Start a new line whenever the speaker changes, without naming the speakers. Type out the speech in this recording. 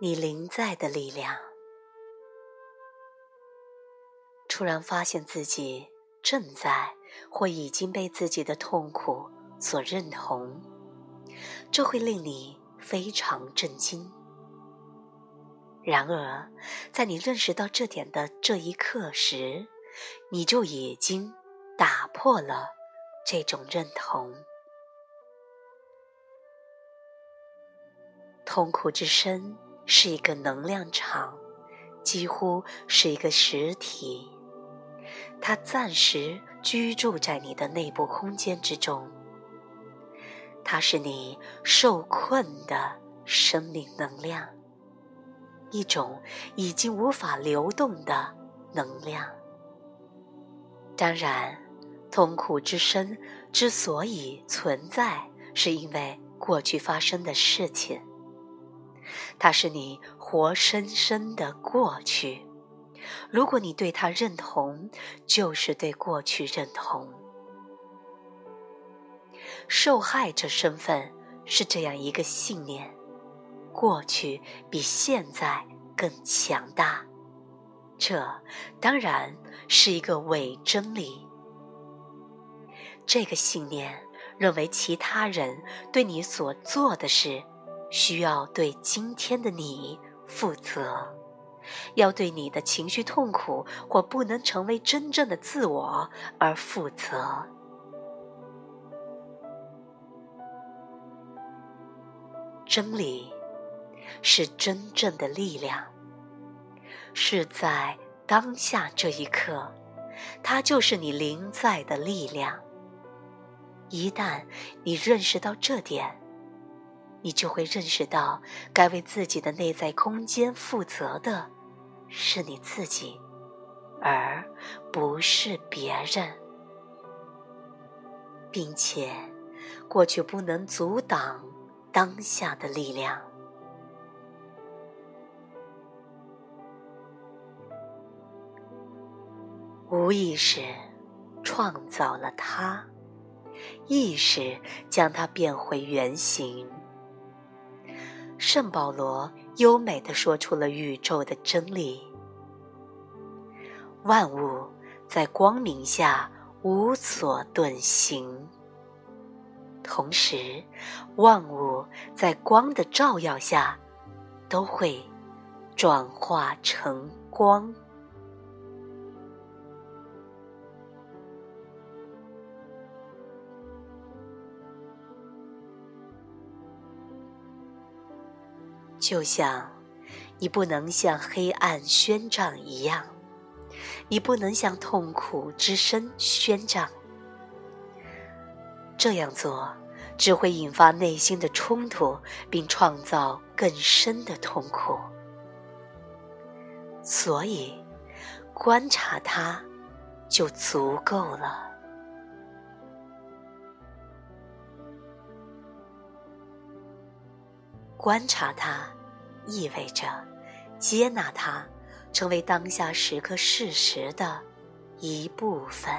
你临在的力量。突然发现自己正在或已经被自己的痛苦所认同，这会令你非常震惊。然而，在你认识到这点的这一刻时，你就已经打破了这种认同。痛苦之深是一个能量场，几乎是一个实体。它暂时居住在你的内部空间之中，它是你受困的生命能量，一种已经无法流动的能量。当然，痛苦之身之所以存在，是因为过去发生的事情，它是你活生生的过去。如果你对它认同，就是对过去认同。受害者身份是这样一个信念：过去比现在更强大。这当然是一个伪真理。这个信念认为其他人对你所做的事，需要对今天的你负责。要对你的情绪痛苦或不能成为真正的自我而负责。真理是真正的力量，是在当下这一刻，它就是你临在的力量。一旦你认识到这点，你就会认识到该为自己的内在空间负责的。是你自己，而不是别人，并且过去不能阻挡当下的力量。无意识创造了它，意识将它变回原形。圣保罗。优美的说出了宇宙的真理：万物在光明下无所遁形，同时，万物在光的照耀下都会转化成光。就像你不能向黑暗宣战一样，你不能向痛苦之身宣战。这样做只会引发内心的冲突，并创造更深的痛苦。所以，观察它就足够了。观察它，意味着接纳它，成为当下时刻事实的一部分。